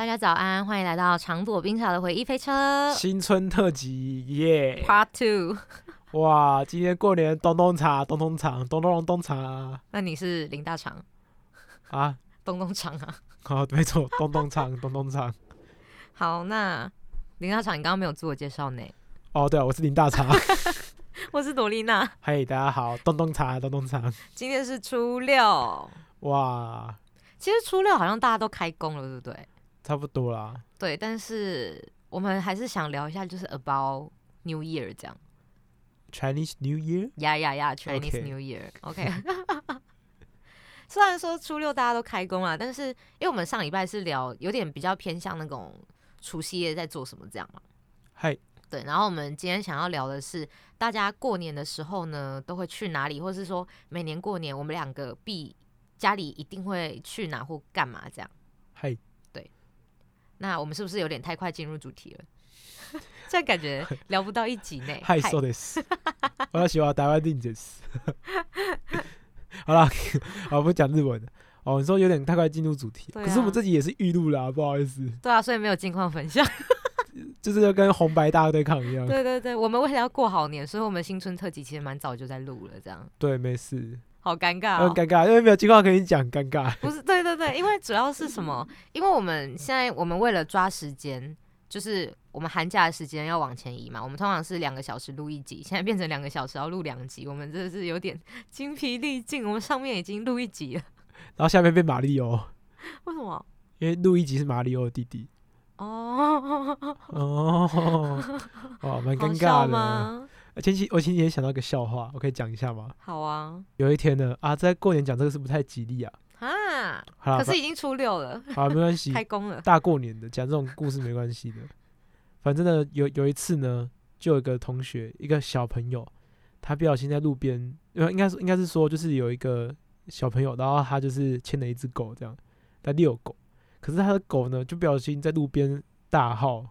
大家早安，欢迎来到长朵冰茶的回忆飞车新春特辑耶！Part Two。哇，今天过年咚咚茶，咚咚锵，咚咚咚咚茶那你是林大肠，啊！东东肠啊？好，没错，咚咚锵，咚咚锵。好，那林大肠，你刚刚没有自我介绍呢。哦，对啊，我是林大茶。我是朵丽娜，嘿，大家好，咚咚茶，咚咚锵。今天是初六。哇，其实初六好像大家都开工了，对不对？差不多啦。对，但是我们还是想聊一下，就是 about New Year 这样。Chinese New Year？呀呀呀，Chinese OK New Year，OK。虽然说初六大家都开工了，但是因为我们上礼拜是聊有点比较偏向那种除夕夜在做什么这样嘛。嗨，对，然后我们今天想要聊的是，大家过年的时候呢，都会去哪里，或是说每年过年我们两个必家里一定会去哪或干嘛这样。嗨，那我们是不是有点太快进入主题了？这样感觉聊不到一集内。嗨，そうです。我喜欢台湾定です。好啦，我不讲日文了。哦，你说有点太快进入主题，对啊可是我们这集也是预录啦，不好意思，对啊，所以没有近况分享。就是要跟红白大对抗一样。对对对，我们为了要过好年，所以我们新春特辑其实蛮早就在录了，这样对，没事， 好尴尬、哦。很尴尬，因为没有计划可以讲，尴尬。不是，对对对，因为主要是什么？因为我们现在我们为了抓时间，就是我们寒假的时间要往前移嘛。我们通常是两个小时录一集，现在变成两个小时要录两集，我们真的是有点 精疲力尽。我们上面已经录一集了，然后下面变马里奥，为什么？因为录一集是马里奥的弟弟。哦，哦，哦，蛮尴尬的。吗？前期我前几天想到一个笑话，我可以讲一下吗？好啊，有一天呢，啊，在过年讲这个是不太吉利啊。啊，可是已经初六了，好没关系，开工了。大过年的讲这种故事没关系的。反正呢，有有一次呢，就有一个同学，一个小朋友，他不小心在路边，呃，应该是应该是说，就是有一个小朋友，然后他就是牵了一只狗，这样在遛狗，可是他的狗呢，就不小心在路边大号，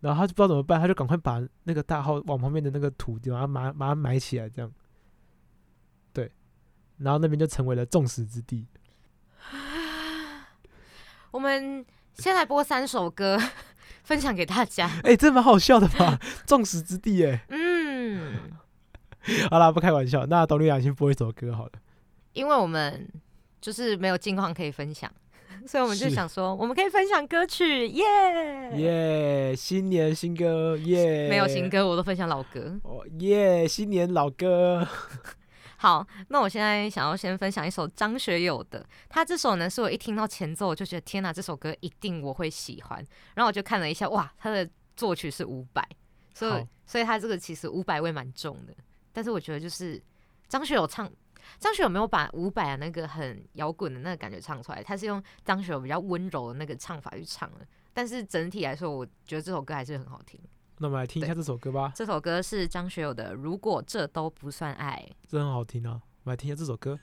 然后他就不知道怎么办，他就赶快把那个大号往旁边的那个土地，把它埋把它埋起来，这样，对，然后那边就成为了众矢之的。我们先来播三首歌，分享给大家。哎、这蛮好笑的吧？众矢之的，哎。嗯，好啦，不开玩笑。那董丽雅先播一首歌好了。因为我们就是没有近况可以分享，所以我们就想说，我们可以分享歌曲，耶、耶、新年新歌，耶、没有新。歌，我都分享老歌。哦，耶、新年老歌。好，那我现在想要先分享一首张学友的，他这首呢是我一听到前奏我就觉得天哪，这首歌一定我会喜欢。然后我就看了一下，哇，他的作曲是伍佰，所以所以他这个其实伍佰味蛮重的。但是我觉得就是张学友唱，张学友没有把伍佰的那个很摇滚的那个感觉唱出来，他是用张学友比较温柔的那个唱法去唱的。但是整体来说，我觉得这首歌还是很好听。那我们来听一下这首歌吧，这首歌是张学友的《如果这都不算爱》。这很好听啊。我们来听一下这首歌。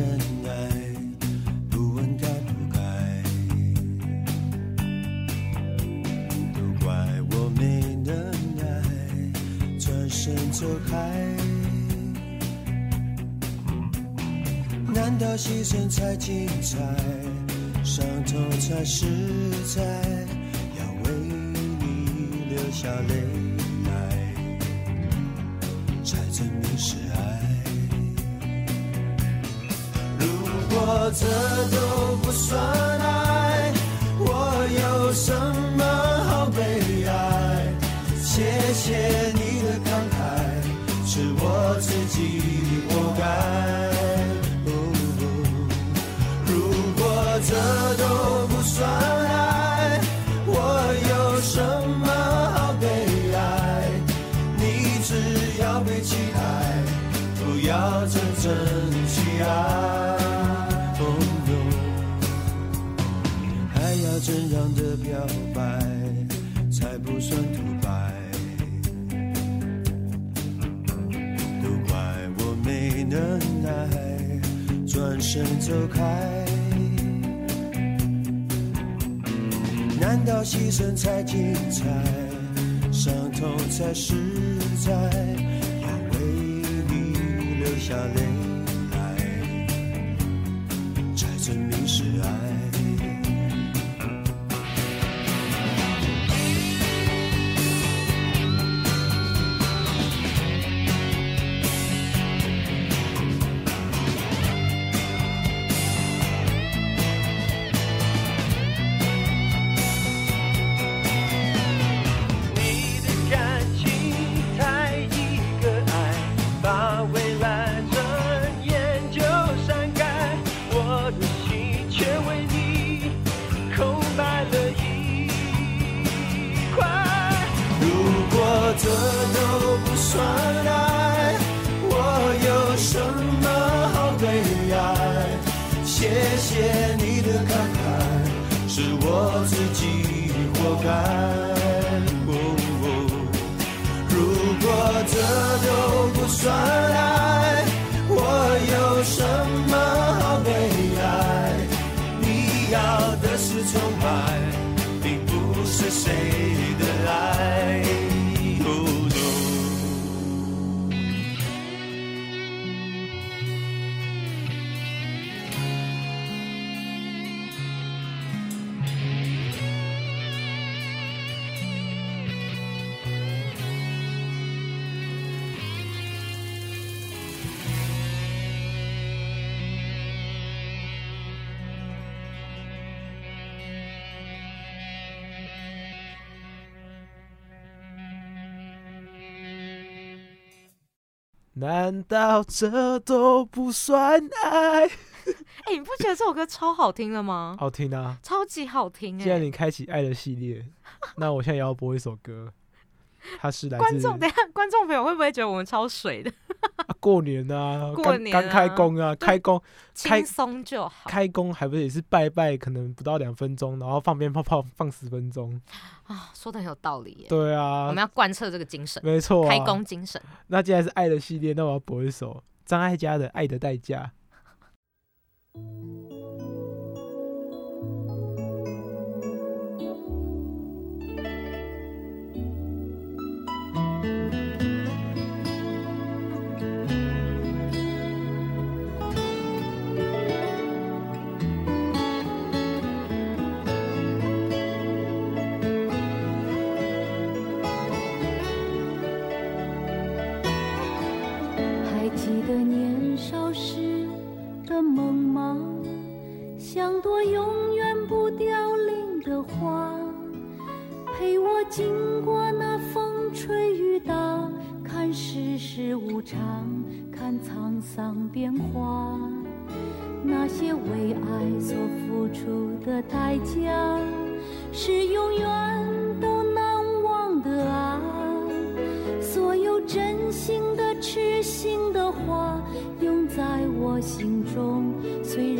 就的忍耐，不问该不该，都怪我没能耐，转身走开。难道牺牲才精彩，伤痛才实在？要为你流下泪来，才证明是爱。这都不算爱，我有什么好悲哀？谢谢你的慷慨，是我自己活该。如果这都不算爱，我有什么好悲哀？你只要被期待，不要真正去爱。怎样的表白才不算独白？都怪我没能耐，转身走开。难道牺牲才精彩，伤痛才实在？要为你流下泪难道这都不算爱？哎、你不觉得这首歌超好听的吗？好听啊！超级好听哎、既然你开启爱的系列，那我现在也要播一首歌，它是来自观众，等下观众朋友会不会觉得我们超水的？啊过年啊，过年刚刚开啊工啊，开工开轻松就好。开工还不是也是拜拜，可能不到两分钟，然后放鞭炮炮放十分钟，啊，说的很有道理耶。对啊我们，要贯彻这个精神，没错、啊，开工精神。那既然是爱的系列，那我要播一首张艾嘉的《爱的代价》。经过那风吹雨打，看世事无常，看沧桑变化。那些为爱所付出的代价，是永远都难忘的啊！所有真心的、痴心的话，永在我心中，虽然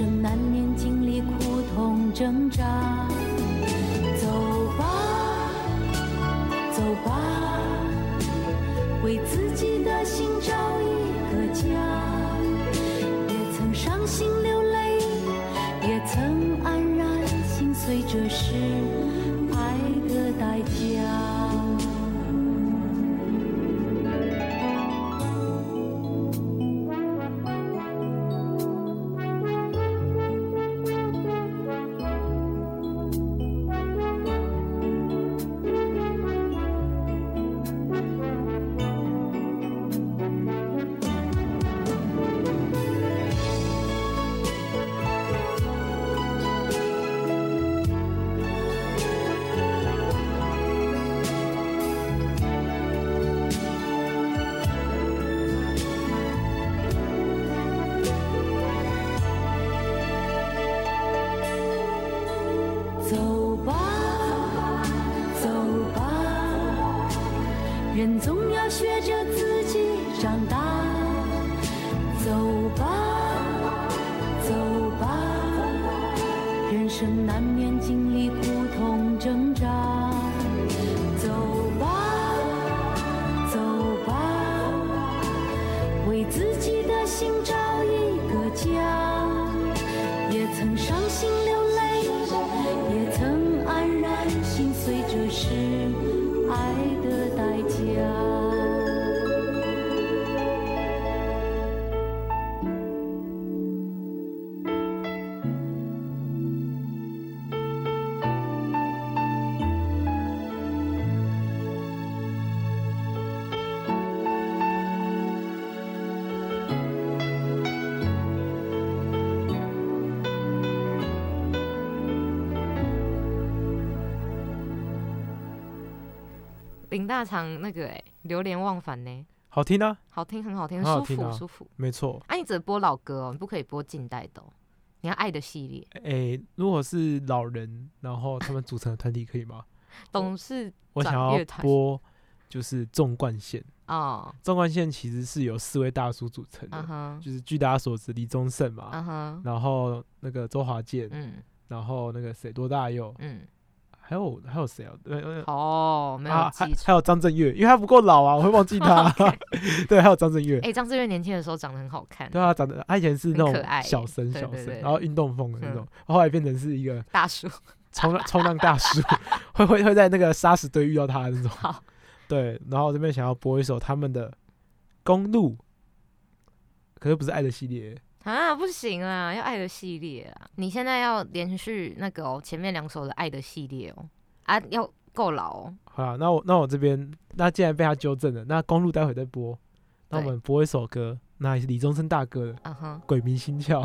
生难免经历苦痛挣扎。林大肠那个哎、流连忘返呢，好听啊，好听，很好听，舒很好听啊。服舒服。没错。啊，你只播老歌哦，你不可以播近代的、哦，你要爱的系列。诶、如果是老人，然后他们组成的团体可以吗？董事我想要播就是纵贯线，哦，纵贯线其实是由四位大叔组成的，嗯哼，就是据大家所知，李宗盛嘛，嗯哼，然后那个周华健，嗯。然后那个谁多大佑，嗯，还有还有谁啊？对，呃哦，没有啊，还。还有张震岳，因为他不够老啊，我会忘记他。对，还有张震岳，哎，张震岳年轻的时候长得很好看，对啊，长得他以前是那种小生小生，然后运动风的那嗯种，后来变成是一个大叔。冲浪冲浪大叔，会会会在那个沙石堆遇到他的那种。好，对，然后这边想要播一首他们的《公路》，可是不是爱的系列，啊，不行啊，要爱的系列啊！你现在要连续那个哦，前面两首的爱的系列哦，啊，要够老哦。好啦，那我那我这边，那既然被他纠正了，那公路待会再播，那我们播一首歌，那也是李宗盛大哥的《鬼迷心窍》。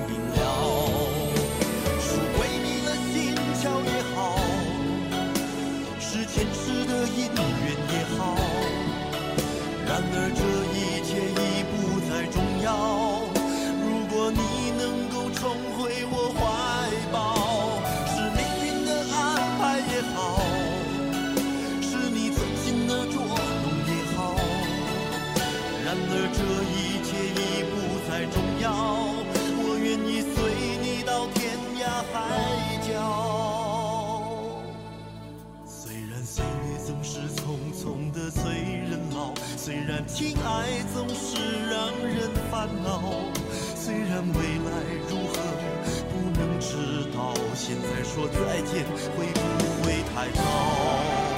然情爱总是让人烦恼，虽然未来如何不能知道，现在说再见会不会太早？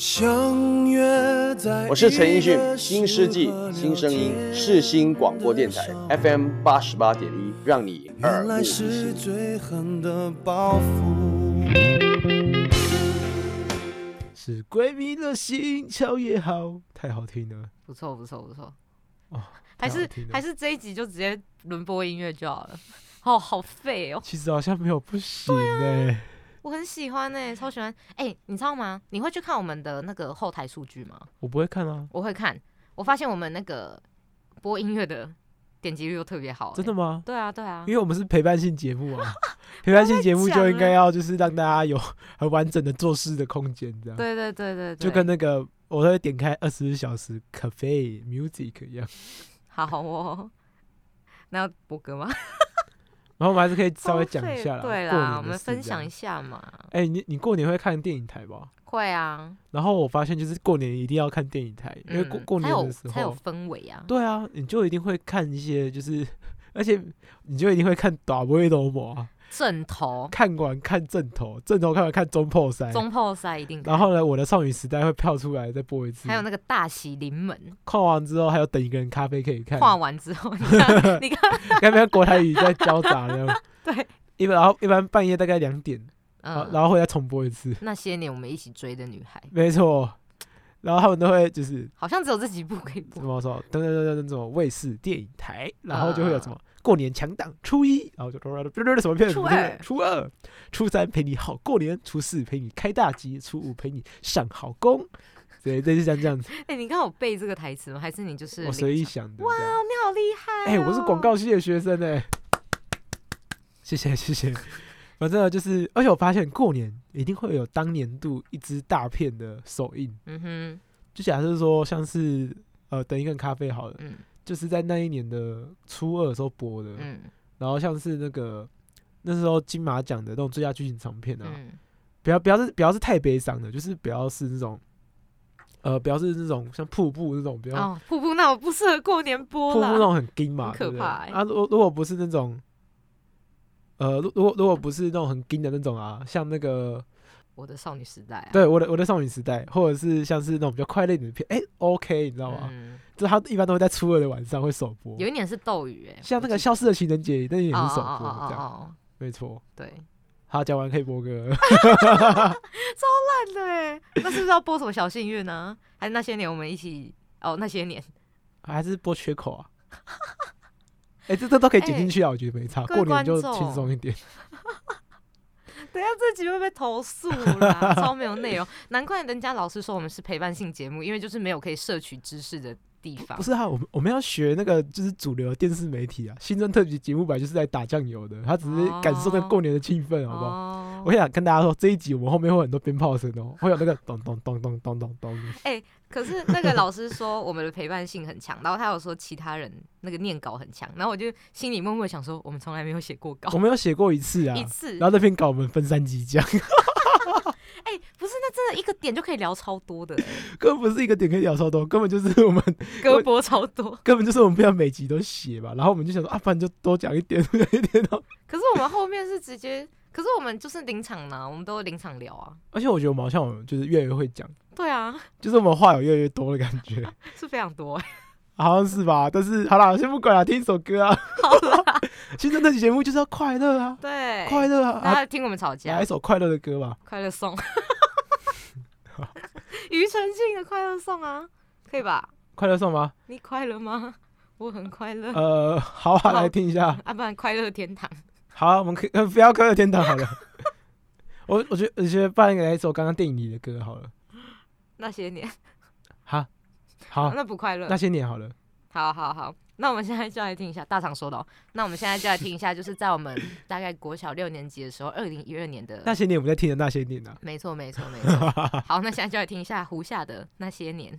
相约在我是陈奕迅，新世纪新声音，世新广播电台 FM 八十八点一，让你耳目一是新。最狠的报复。是鬼迷了心窍也好，太好听了。不错不错不错，哦，还是还是这一集就直接轮播音乐就好了。哦，好废哦，其实好像没有不行哎、我很喜欢呢、超喜欢。哎、你知道吗？你会去看我们的那个后台数据吗？我不会看啊，我会看，我发现我们那个播音乐的点击率又特别好、真的？吗？对啊对啊因，为我们是陪伴性节目啊，陪伴性节目就应该要就是让大家有很完整的做事的空间，这样。对对对对对，就跟那个我会点开二十四小时 cafe music 一样。好哦。那要播歌吗？然后我们还是可以稍微讲一下啦，对啦，我们分享一。下嘛。哎、你你过年会看电影台吧？会啊，然后我发现就是过年一定要看电影台，因为过嗯过年的时候才有候，氛围啊。对啊，你就一定会看一些就是，而且你就一定会看打不会罗摩啊，正头、看完看正头，正头看完看中破塞，中破塞一定。然后呢，我的少女时代会跳出来再播一次，还有那个大喜临门，看完之后还有等一个人咖啡可以看，画完之后，你看，你看，该不要国台语在交杂呢？对，一般然后一般半夜大概两点，然后嗯，然后会再重播一次，那些年我们一起追的女孩，没错。然后他们都会就是好像只有这几部可以播。什么什。么说等等等等什么卫视电影台，然后就会有什嗯么过年强档初一，然后就什么片初二初二、初三陪你好过年，初四陪你开大吉，初五陪你上好工，对，类似像这样子，哎，你刚有背这个台词吗？还是你就是我随意？想的。哇，你好厉害！哎、我是广。告系的学生哎、谢谢谢谢。反正就是，而且我发现过年一定会有当年度一支大片的首映，嗯哼，就假设说像是呃等一个咖啡好了，嗯就是在那一年的初二的时候播的，嗯。然后像是那个那时候金马奖的那种最佳剧情长片啊，嗯，不要不要是不要是太悲伤的，就是不要是那种呃不要是那种像瀑布那种比较、哦，瀑布那我不适合过年播。瀑布那种很惊嘛，可怕欸。啊，如果如果不是那种，呃，如如果如果不是那种很惊的那种啊，像那个我的少女时代、啊，对，我的我的少女时代，或者是像是那种比较快乐一点的片，哎、o k 你知道吗？嗯，就它一般都会在初二的晚上会首播，有一年是斗鱼、欸，像那个消失的情人节那也得是首播，这样，哦哦，没错。对，好，讲完可以播歌超。烂的哎，那是不是要播什么小幸运呢？还是那些年我们一起？哦，那些年，还是播缺口啊？哎、这这都可以剪进去啊，我觉得没差，过年就轻松一点。等下这集会被投诉啦，超没有内容。难怪人家老师说我们是陪伴性节目，因为就是没有可以摄取知识的地方不。是啊，我们我们要学那个就是主流电视媒体啊，新春特辑节目本来就是在打酱油的，他只是感受那个过年的气氛，好不好？哦我想跟大家说，这一集我们后面会有很多鞭炮声哦，会有那个咚咚咚咚咚咚咚。可是那个老师说我们的陪伴性很强，然后他有说其他人那个念稿很强，然后我就心里默默想说，我们从来没有写过稿我，们有写过一次啊，一次。然后那篇稿我们分三集讲，哎、不是，那真的一个点就可以聊超多的、欸，根本不是一个点可以聊超多，根本就是我们歌播超多。根本就是我们不想每集都写吧，然后我们就想说啊，不然就多讲一点，多讲一点哦。可是我们后面是直接，可是我们就是临场呢，我们都临场聊啊。而且我觉得我们好像有就是越来越会讲，对啊，就是我们话有越来越多的感觉，是非常多、欸。好像是吧？但是好啦，先不管了，听一首歌啊。好啦，新春特辑节目就是要快乐啊，对，快乐啊！啊大家听我们吵架来一，首快乐的歌吧。快乐颂，庾澄庆的快乐颂啊，可以吧？快乐颂吗？你快乐吗？我很快乐。呃，好啊，好来听一下。啊，不然快乐天堂。好啊，我们可以呃 不要快乐天堂好了。我我觉得我觉得不然来一首刚刚电影里的歌好了。那些年，好，好，那不快乐那。些年好了。好好好，那我们现在就来听一下大厂说的、哦。那我们现在就来听一下，就是在我们 大概国小六年级的时候，二零一二年的那。些年我们在听的那些年啊。没错，没错，没错。好，那现在就来听一下胡夏的那些年。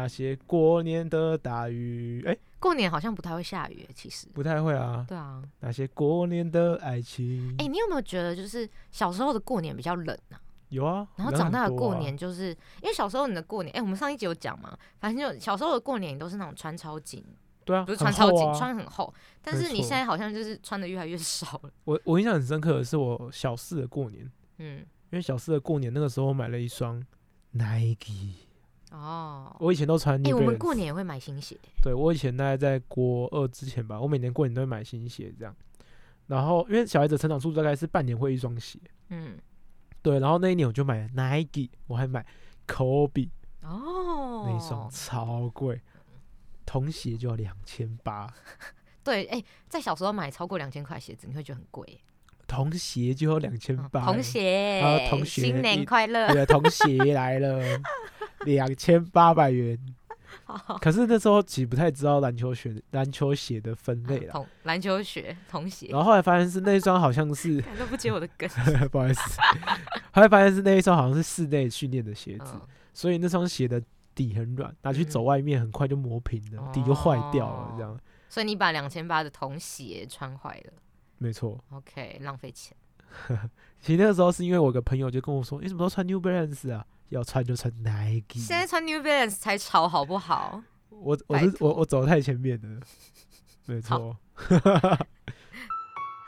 那些过年的大雨，哎、过年好像不太会下雨，其实。不太会啊。对啊，那些过年的爱情，哎、你有没有觉得就是小时候的过年比较冷啊？有啊。然后长大的过年就是、因为小时候你的过年，哎、我们上一集有讲嘛，反正就小时候的过年你都是那种穿超紧，对啊，不是穿超紧，穿很厚。但是你现在好像就是穿的越来越少了。我我印象很深刻的是我小四的过年，嗯，因为小四的过年那个时候我买了一双 Nike，哦，我以前都穿哎、我们过年也会买新鞋，对我以前大概在国二之前吧，我每年过年都会买新鞋这样。然后因为小孩子成长速度大概是半年会一双鞋，嗯，对，然后那一年我就买 Nike，我还买 Kobe 哦，那一双超贵，童鞋就要两千八，对，哎、在小时候买超过两千块鞋子，你会觉得很贵。童鞋就要两千嗯八，童鞋，啊童鞋新年快乐。对，童鞋来了，两千八百元。可是那时候其实不太知道篮球鞋篮球鞋的分类啦，童篮球鞋、童鞋，然后后来发现是那一双好像是，都不接我的梗。不好意思，后来发现是那一双好像是室内训练的鞋子，嗯，所以那双鞋的底很软，拿去走外面很快就磨平了，底就坏掉了，这样所以你把两千八的童鞋穿坏了没错。，OK，浪费钱。其实那个时候是因为我有个朋友就跟我说，你、什么时候穿 New Balance 啊？要穿就穿 Nike。现在穿 New Balance 才潮，好不好？我我是我我走太前面了，没错。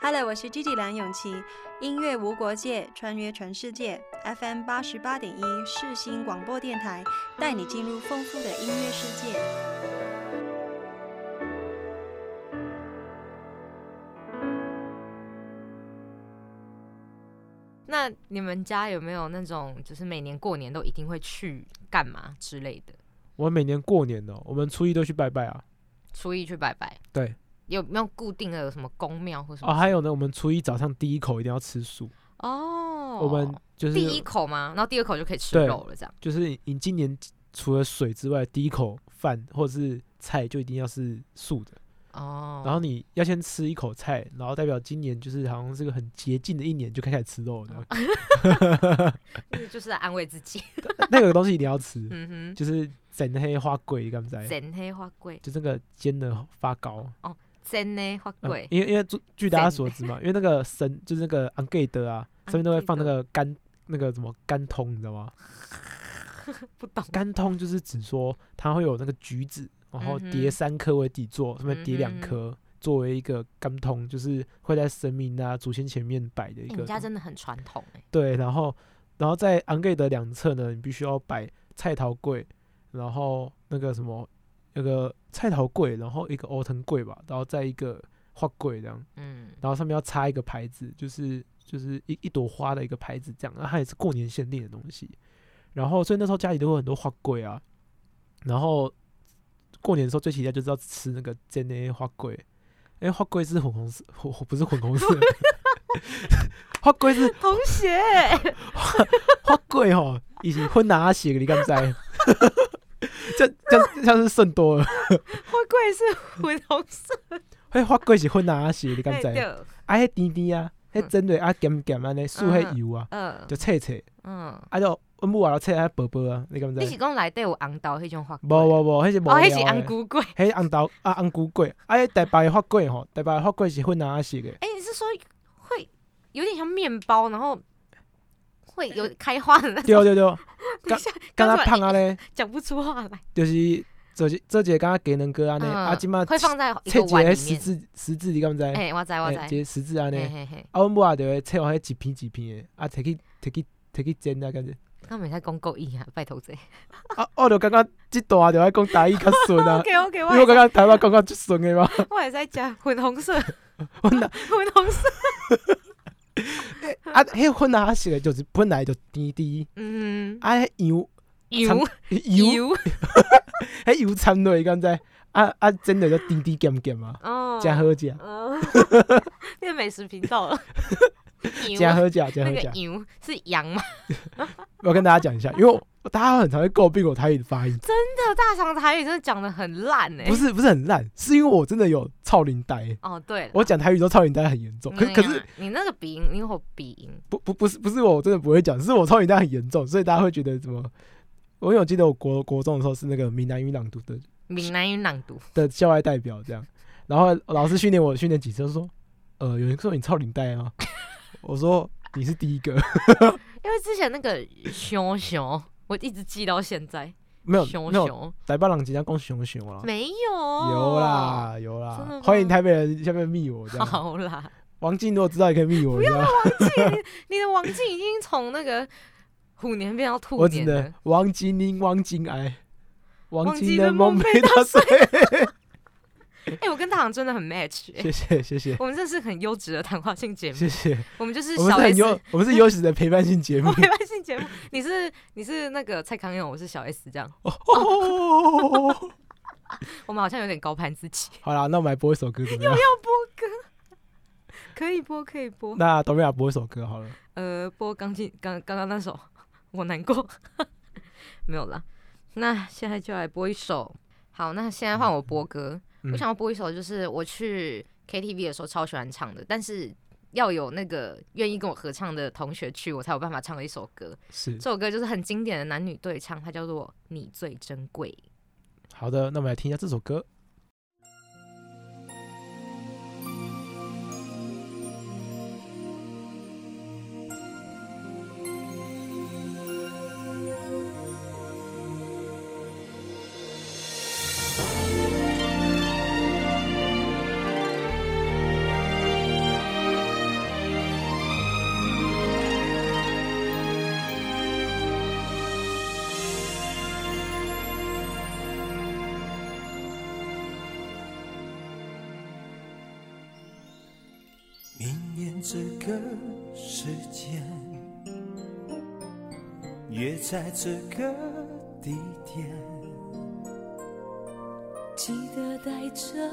Hello，我是 Gigi 梁咏琪，音乐无国界，穿越全世界，FM 八十八点一世新广播电台，带你进入丰富的音乐世界。那你们家有没有那种就是每年过年都一定会去干嘛之类的？我每年过年哦，我们初一都去拜拜啊。初一去拜拜，对，有没有固定的有什么宫庙或什么？哦，还有呢，我们初一早上第一口一定要吃素。哦，我们就是第一口吗？然后第二口就可以吃肉了，这样。就是你你今年除了水之外，第一口饭或者是菜就一定要是素的。哦，然后你要先吃一口菜，然后代表今年就是好像是个很洁净的一年，就开始吃肉的。那个就是在安慰自己。那个东西一定要吃，嗯就是整黑花桂，敢不哼，知？真黑花贵，就这个煎的发糕。哦真的花嗯贵，因为因为据据大家所知嘛，因为那个神就是那个昂盖德啊，上面都会放那个干那个什么干通，你知道吗？不懂。干通就是指说它会有那个橘子，然后叠三颗为底座，上面叠两颗，作为一个甘通，就是会在神明啊祖先前面摆的一欸个。你家真的很传统哎。对，然后然后在昂盖的两侧呢，你必须要摆菜桃柜，然后那个什么那个菜桃柜，然后一个欧藤柜吧，然后再一个花柜这样。嗯，然后上面要插一个牌子，就是就是一一朵花的一个牌子这样，那它也是过年限定的东西。然后所以那时候家里都有很多花柜啊，然后过年的时候最期待就是要吃那个煎的花柜，因为花柜是粉红色，不不是粉红色，花柜是同学，花柜吼，以前混拿血你敢知？这这像是剩多了，花贵是粉红色，迄花柜是混拿血你敢知？嘿对。啊，迄甜甜啊，迄真的啊咸咸安尼，素迄油啊，嗯。就切切。嗯，啊，就阮母也切啊薄薄啊，你敢知？你是讲内底有红豆迄种花无粿？无无，迄是无哦，迄是红的，菇粿。迄红豆啊红菇粿，啊，迄台北的发粿吼，台北的发粿是混哪色的？哎，你是说会有点像面包，然后会有开花的那种？对对对，等一下，敢若刚胖啊咧，讲不出话来。就是做一做一个刚刚鸡卵糕安尼，啊，嗯即马会放在一切一个十字十字，你敢知？哎，我知我知。哎一个十字安尼，嘿嘿嘿，啊，阮母也就会切互迄一片一片的，啊，摕去摕去摕去煎啊，感觉。刚没在讲够意啊，拜托这。啊，我就感觉即段就爱讲台语较顺啊，OK OK，我感觉台湾讲较最顺的嘛，我也在讲粉红色，粉红色。啊，迄混哪色的就是本来就甜甜，嗯，啊，迄油油。油。油。迄油掺落去，敢知？啊啊，真的就甜甜咸咸啊，哦，真好食，哦，变美食频道了。油真好食，真好食。那个油是羊吗？我要跟大家讲一下，因为大家很常会诟病我台语的发音，真的大肠台语真的讲的很烂哎。不是不是很烂，是因为我真的有操灵呆，哦，对，我讲台语都操灵呆很严重。可那可是你那个鼻音，你有鼻音，不不不是不是我真的不会讲，是我超龄呆很严重，所以大家会觉得怎么？我有记得我国国中的时候是那个闽南语朗读的闽南语朗读。的校外代表这样，然后老师训练我训练几次，就说，呃，有人说你超领带吗？我说你是第一个，因为之前那个熊熊，我一直记到现在。没有熊熊台北人经常讲熊熊啦，没有，有。啦有啦，欢迎台北人下面密我这样。好啦，王静如果知道也可以密我不要王静，你的王静已经从那个虎年变到兔年了。王金玲、王金爱，王王金的梦梦被打碎。哎、我跟大航真的很 match，、欸、谢谢谢谢我们这是很优质的谈话性节目，谢谢，我们就是小 S 优，我们是优质的陪伴性节目。陪伴性节目。你是你是那个蔡康永，我是小 S，这样，哦 我们好像有点高攀自己。好啦，那我们来播一首歌怎么样？可以播，可以播。那董瑞雅播一首歌好了。呃，播刚进刚刚刚那首，我难过。没有啦，那现在就来播一首。好，那现在换我播歌。嗯我想要播一首，就是我去 KTV 的时候超喜欢唱的，但是要有那个愿意跟我合唱的同学去，我才有办法唱的一首歌。是这首歌就是很经典的男女对唱，它叫做《你最珍贵》。好的，那我们来听一下这首歌。在这个地点。记得带着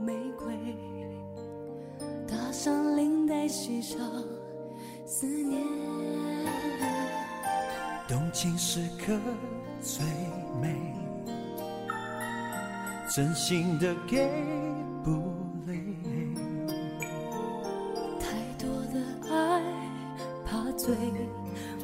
玫瑰，搭上领带，系上思念。动情时刻最美，真心的给不累。太多的爱怕醉，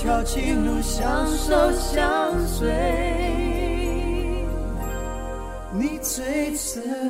条情路相守相随，你最真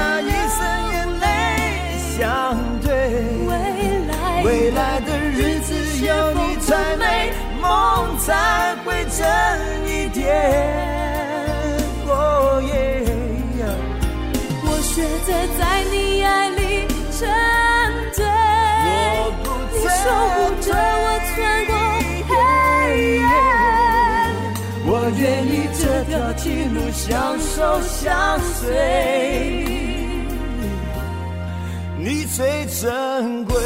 那一生眼泪相对。未来未来的日子有你才美，梦才会真一点。哦耶！我学着在你爱里沉醉，你守护着我穿过黑夜。我愿意这条情路相守相随，最珍贵，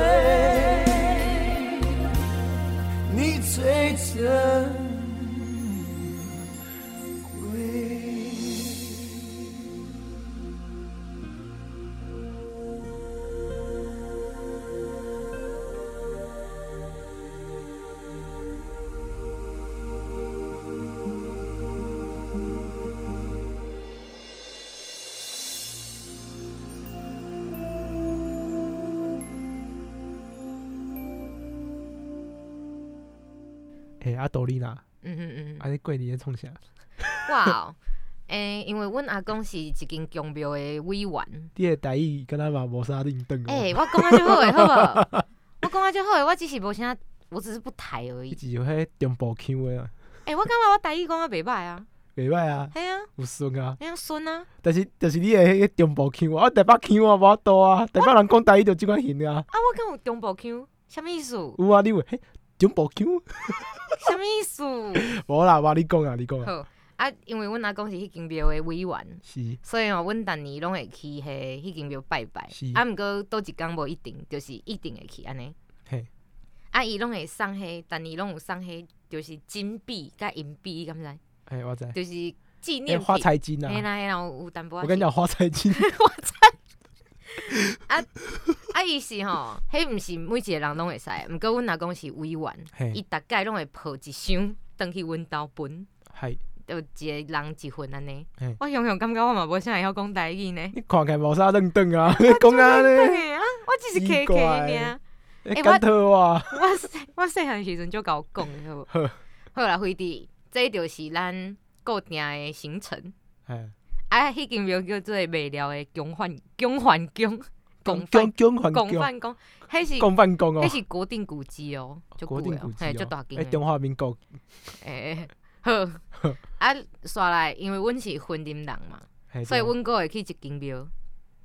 醉，你最真。阿斗丽娜，嗯嗯嗯啊，你过年创啥？哇哦，诶、因为阮阿公是一间公庙的委员，你的台语跟他嘛无啥定凳哦。诶、我讲啊就好诶，好无？我讲啊就好诶，我只是无啥，我只是不抬而已。一直有迄中部腔诶啊，诶、我感觉我台语讲啊袂歹啊，袂歹啊，系啊，有顺啊。那样顺啊，但是但是你诶迄个中部腔，我台北腔我无法度啊，台北人讲台语就即款型啊。啊，我敢有中部腔，什么意思？有啊，你有迄中部腔？什么意思？无啦，我你讲啊，你讲啊。好啊，因为阮阿公是迄间庙的委员，是所以哦，阮逐年拢会去迄迄间庙拜拜是。啊，毋过倒一工无一定，就是一定会去安尼。嘿，啊，伊拢会送迄，逐年拢有送迄，就是金币甲银币，你敢知？哎，我知。就是纪念，花。财金啊！嘿啦嘿啦，有有淡薄仔我跟你讲，花财金，啊，啊，伊是吼，迄毋是每一个人拢会使，毋过阮阿公是委员，嘿伊，逐概拢会抱一箱，转去阮兜分，系，就一个人一份安尼。我想想感觉我嘛无啥会晓讲台语呢。你看起来无啥认真啊 讲啊咧，啊，我只是我细我细汉时阵就甲我讲的好呵无。好啦，辉弟，这就是咱固定的行程。哎，啊，迄间庙叫做未了的共犯共犯宫，共 公犯公还公，共犯宫，迄是公犯公哦迄，是国定古迹哦，就国定古迹嘿，就哦大，间哎，中。华民国，诶，好，啊，刷来，因为阮是婚林人嘛，所以阮阁会去一间庙，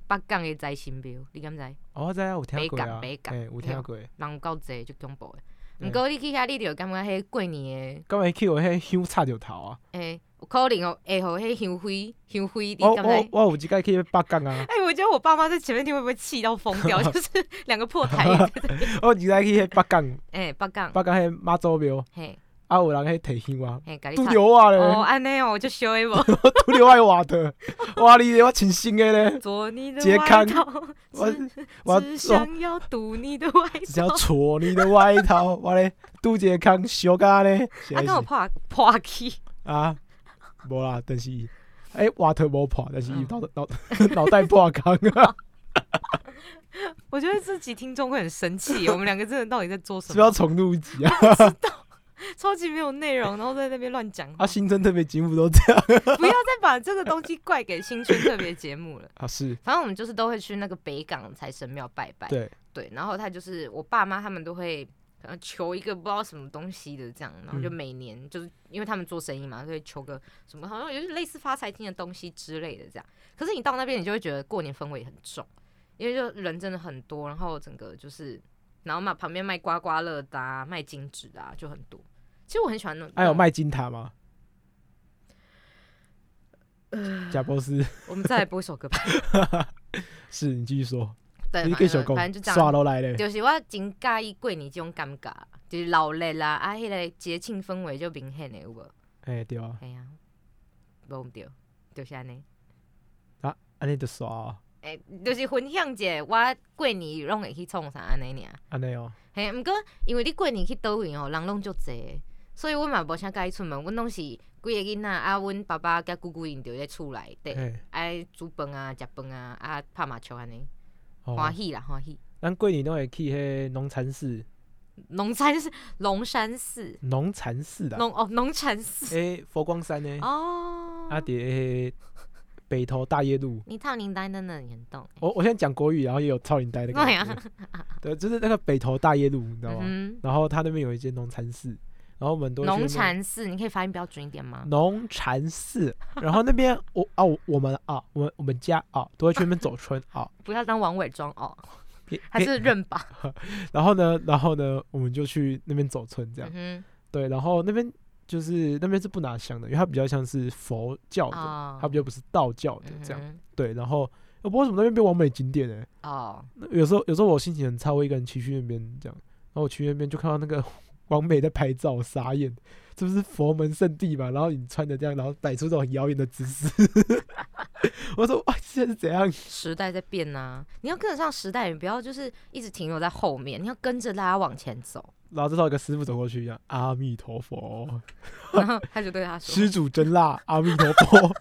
北港的财神庙，你敢知？哦，我知啊，有听过啊，北港北哎，有听过。人有够济，就恐怖的。对毋过你去遐，你就感觉迄过年的，敢会去有迄香插着头啊？诶、有可能哦，会互迄香灰香灰，你我？我我有一届去北港啊，哎、我觉得我爸妈在前面听会不会气到疯掉？就是两个破台。我有一届去迄北港，哎、北港，北港迄妈祖庙，嘿，啊有人迄摕香啊，嘿，甲你拄插着我咧，哦，安尼哦，我就修的无。拄着我的瓦的，哇你我穿新的咧，做你的杰康外套，我只我只想要堵你的外套。只要套。戳你的外套，我咧拄一个空小甲咧，实啊，跟我破破去，啊，无啦，但是哎瓦特无破，但是伊嗯脑脑 脑袋破空啊，我觉得这集听众会很生气。我们两个真的到底在做什是不是要？重录一集啊？超级没有内容，然后在那边乱讲话啊，。新春特别节目都这样不要再把这个东西怪给新春特别节目了。啊，是反正我们就是都会去那个北港财神庙拜拜。对，对，然后他就是我爸妈他们都会可能求一个不知道什么东西的这样，然后就嗯每年就是因为他们做生意嘛，所以求个什么好像有点类似发财金的东西之类的这样。可是你到那边，你就会觉得过年氛围很重，因为就人真的很多，然后整个就是，然后嘛旁边卖刮刮乐的、啊、卖金纸的、啊、就很多。其实我很喜欢那种，还有卖金塔吗？呃贾博士，我们再来播一首歌吧。是你继续说，对，你反继续讲正反正就这样。刷落来咧，就是我真介意过年这种感觉，就是闹热啦，啊，迄、个节庆氛围就明显的有无？哎对啊，系啊，无毋对，就是安尼。啊，安尼就刷啊，诶、就是分享者，我过年拢会去创啥安尼尔。安尼哦，嘿，毋过因为你过年去倒位吼，人拢足济的，所以阮嘛无啥介意出门，阮拢是几个囡仔啊，阮爸爸甲姑姑因着咧厝内底，哎，爱煮饭啊、食饭啊、啊拍麻将安尼，哦欢，喜啦欢喜。咱过年都会去迄农禅寺，龙山寺，龙山寺，农禅寺啦，龙哦龙禅寺诶，佛光山呢，哦。啊，伫迄北投大业路。你超龄呆的呢，你很懂。我我现在讲国语，然后也有超龄呆的感觉。对，就是那个北投大业路，你知道吗？嗯然后他那边有一间农禅寺，然后我们都哼，农禅寺，你可以发音标准一点吗？农禅寺，然后那边我啊我我们啊我们我们家啊都会去那边走村啊，不要当王伟庄哦，还是认吧。然后呢然后呢我们就去那边走村这样，嗯对，然后那边就是那边是不拿香的，因为它比较像是佛教的，它比较不是道教的这样，嗯对，然后我不知道为什么那边变完美景点哎、哼哦，那有时候有时候我心情很差，我一个人骑去那边这样，然后我去那边就看到那个王美在拍照，傻眼，这不是佛门圣地嘛？然后你穿的这样，然后摆出这种很遥远的姿势，我说哇，现在是怎样？时代在变呐，你要跟得上时代，你不要就是一直停留在后面，你要跟着大家往前走。然后这时候有个师傅走过去，一样阿弥陀佛，然后他就对他说施主真辣，阿弥陀佛，：“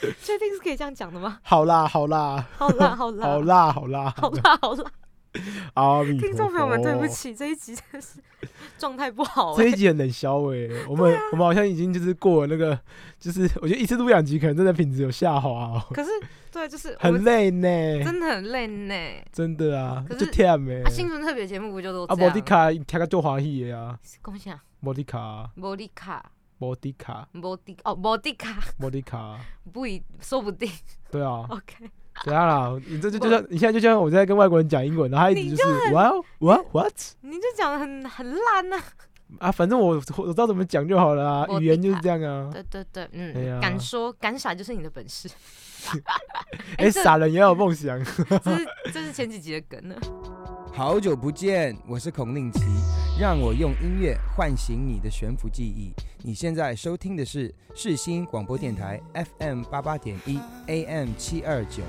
确定是可以这样讲的吗？好辣，好辣，好辣，好辣，好辣，好辣，好啦，好啦。” 阿弥陀佛。听众朋友们，对不，起，这一集真的是 状态不好哎。这一集很冷消哎、我们、我们好像已经就是过了那个，就是我觉得一次录两集可能真的品质有下滑哦，可是，对，就是很累呢，真的很累呢。真的啊，可就是忝的。啊，新春特别节目不就都啊，这样？摩迪卡听个做欢喜的啊，恭喜啊！摩迪卡，莫迪卡，莫迪卡，摩迪哦，莫迪卡，莫迪卡，不一说不定。对啊，OK，怎样啦？你这就就像你现在就像我在跟外国人讲英文，然后他一直就是 Well what what 你就讲的很很烂呐、啊，反正我我知道怎么讲就好了啊，语言就是这样啊。对对对，嗯，哎敢说敢傻就是你的本事。哎，这傻人也要有梦想。这是这是前几集的梗呢。好久不见，我是孔令奇，让我用音乐唤醒你的悬浮记忆。你现在收听的是世新广播电台 FM 八八点一 AM 七二九。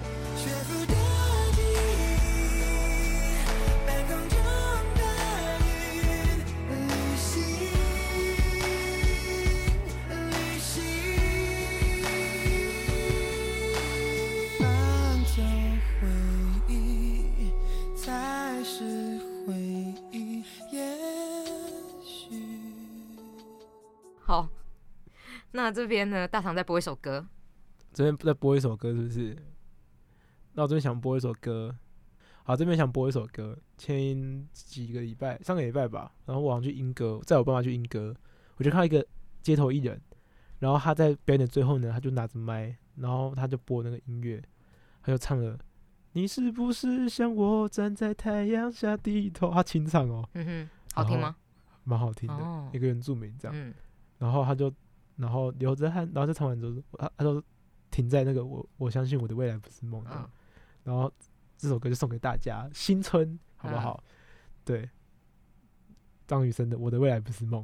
那这边呢，大堂再播一首歌，这边再播一首歌是不是？那我这边想播一首歌，好，这边想播一首歌。前几个礼拜，上个礼拜吧，然后我好像去英歌，载我爸妈去英歌，我就看到一个街头艺人，然后他在表演的最后呢，他就拿着麦，然后他就播那个音乐，他就唱了。你是不是像我站在太阳下低头？他清唱哦，嗯哼，好听吗？蛮好听的，哦一个原住民这样。嗯，然后他就，然后流着汗，然后就唱完之后，他他说停在那个我我相信我的未来不是梦然后这首歌就送给大家，新春好不嗯好？对，张雨生的《我的未来不是梦》。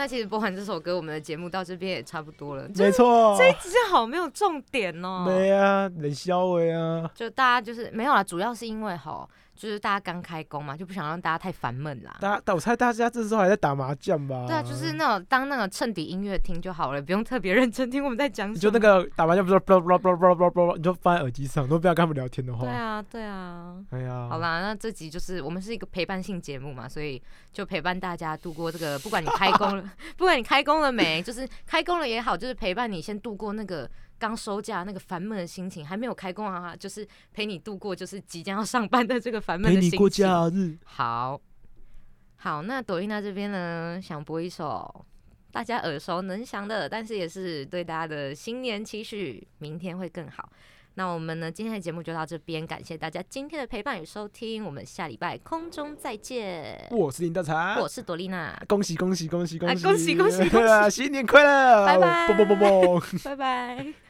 那其实播完这首歌，我们的节目到这边也差不多了。没错，这一集好没有重点哦。没啊，冷笑话啊，就大家就是没有啦，主要是因为吼，就是大家刚开工嘛，就不想让大家太烦闷啦。大家，但我猜大家这时候还在打麻将吧？对啊，就是那种当那个衬底音乐听就好了，不用特别认真听我们在讲什么。你就那个打麻将不是你就放在耳机上，都不要跟他们聊天的话。对啊，对啊。哎呀，好啦，那这集就是我们是一个陪伴性节目嘛，所以就陪伴大家度过这个，不管你开工了，不管你开工了没，就是开工了也好，就是陪伴你先度过那个刚收假那个烦闷的心情，还没有开工啊，就是陪你度过就是即将要上班的这个烦闷的心情。陪你过假日。好，好，那朵丽娜这边呢，想播一首大家耳熟能详的，但是也是对大家的新年期许，明天会更好。那我们呢，今天的节目就到这边，感谢大家今天的陪伴与收听，我们下礼拜空中再见。我是林大才，我是朵丽娜，恭喜恭喜恭喜恭喜啊恭喜 恭喜恭喜新年快乐！拜拜啵啵啵啵。拜拜。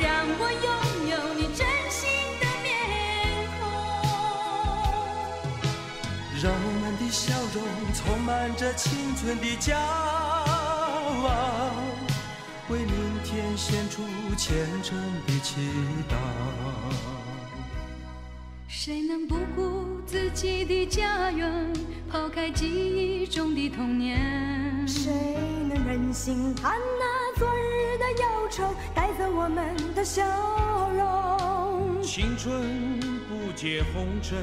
让我拥有你真心的面孔。让我们的笑容充满着青春的骄傲，为明天献出虔诚的祈祷。谁能不顾自己的家园，抛开记忆中的童年？谁能忍心看那昨日的忧愁带走我们的笑容？青春不解红尘，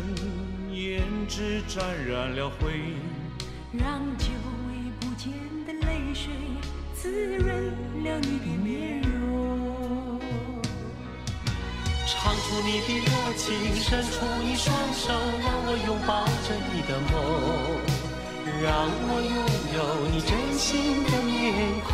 胭脂沾染了灰。让久违不见的泪水滋润了你的面容。唱出你的热情，伸出你双手，让我拥抱着你的梦，让我拥有你真心的面孔。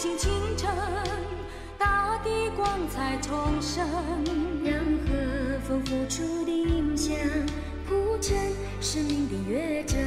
醒清晨，大地光彩重生，让和风拂出的音响谱成生命的乐章。